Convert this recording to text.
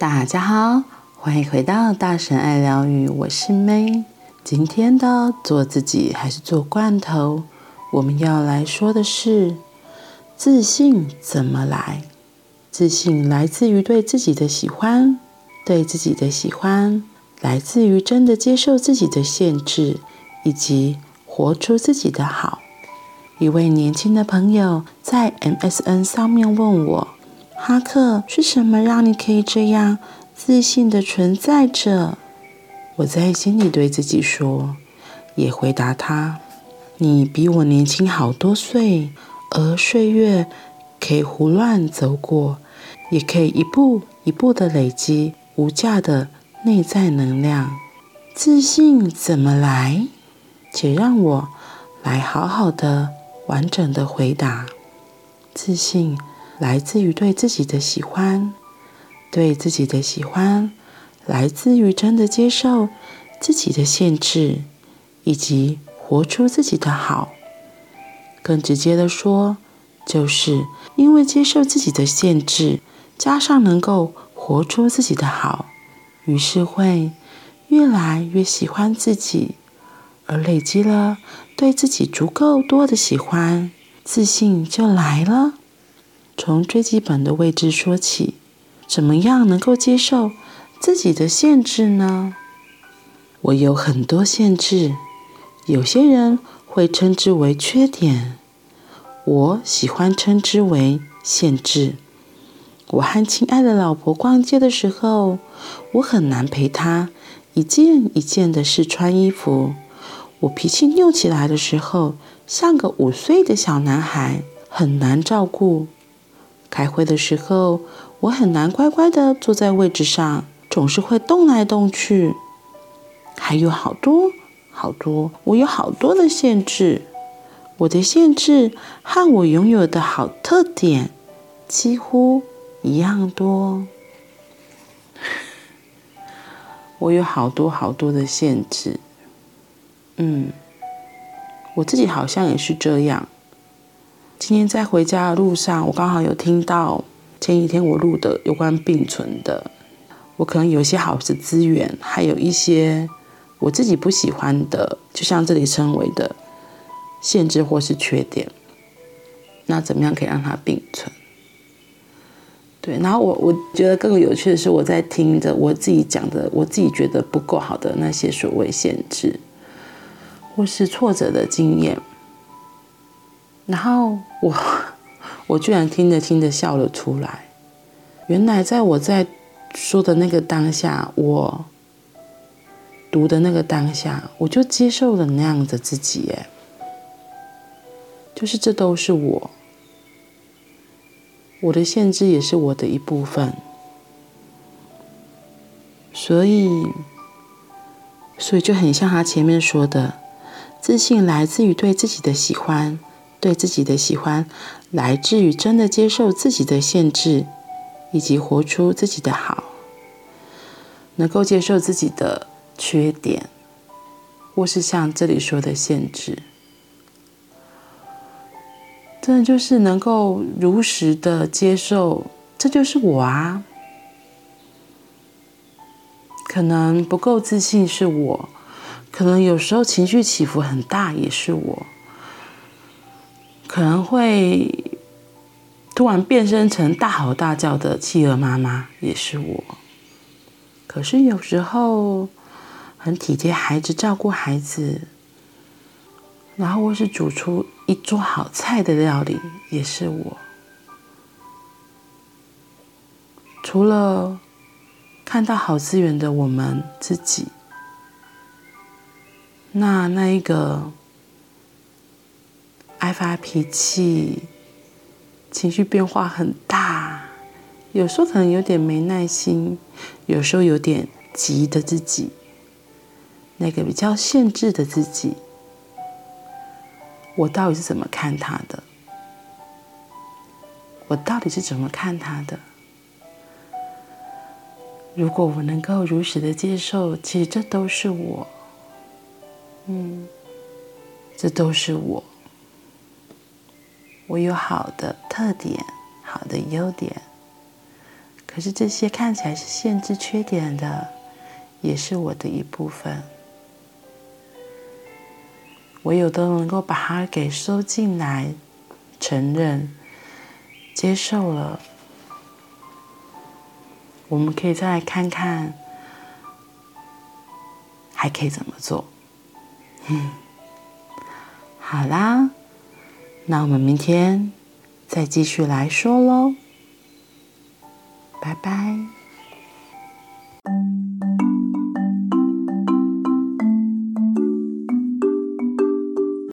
大家好，欢迎回到大神爱疗愈，我是 May。今天的做自己还是做罐头？我们要来说的是自信怎么来？自信来自于对自己的喜欢，对自己的喜欢来自于真的接受自己的限制，以及活出自己的好。一位年轻的朋友在 MSN 上面问我：“哈克，是什么让你可以这样自信的存在着？”我在心里对自己说，也回答他：“你比我年轻好多岁，而岁月可以胡乱走过，也可以一步一步的累积无价的内在能量。自信怎么来？且让我来好好的、完整的回答。自信来自于对自己的喜欢，对自己的喜欢。”来自于真的接受自己的限制，以及活出自己的好。更直接的说，就是因为接受自己的限制，加上能够活出自己的好，于是会越来越喜欢自己，而累积了对自己足够多的喜欢，自信就来了。从最基本的位置说起，怎么样能够接受自己的限制呢？我有很多限制，有些人会称之为缺点，我喜欢称之为限制。我和亲爱的老婆逛街的时候，我很难陪她一件一件的试穿衣服。我脾气拗起来的时候，像个五岁的小男孩，很难照顾。开会的时候，我很难乖乖的坐在位置上。总是会动来动去，还有好多好多，我有好多的限制。我的限制和我拥有的好特点几乎一样多。我有好多好多的限制，嗯，我自己好像也是这样。今天在回家的路上，我刚好有听到前几天我录的有关并存的。我可能有些好的资源，还有一些我自己不喜欢的，就像这里称为的限制或是缺点。那怎么样可以让它并存？对，然后我我觉得更有趣的是，我在听着我自己讲的，我自己觉得不够好的那些所谓限制或是挫折的经验，然后我 我居然听着听着笑了出来。原来在我在。说的那个当下，我读的那个当下，我就接受了那样的自己，哎，就是这都是我，我的限制也是我的一部分，所以，所以就很像他前面说的，自信来自于对自己的喜欢，对自己的喜欢来自于真的接受自己的限制。以及活出自己的好，能够接受自己的缺点，或是像这里说的限制，真的就是能够如实的接受，这就是我啊。可能不够自信是我，可能有时候情绪起伏很大也是我，可能会。突然变身成大吼大叫的企鹅妈妈也是我，可是有时候很体贴孩子、照顾孩子，然后或是煮出一桌好菜的料理也是我。除了看到好资源的我们自己，那那一个爱发脾气。情绪变化很大，有时候可能有点没耐心，有时候有点急的自己，那个比较限制的自己，我到底是怎么看他的？我到底是怎么看他的？如果我能够如实的接受，其实这都是我，嗯，这都是我。我有好的特点，好的优点，可是这些看起来是限制缺点的，也是我的一部分。唯有都能够把它给收进来，承认、接受了，我们可以再来看看，还可以怎么做。嗯，好啦，那我们明天再继续来说喽。拜拜。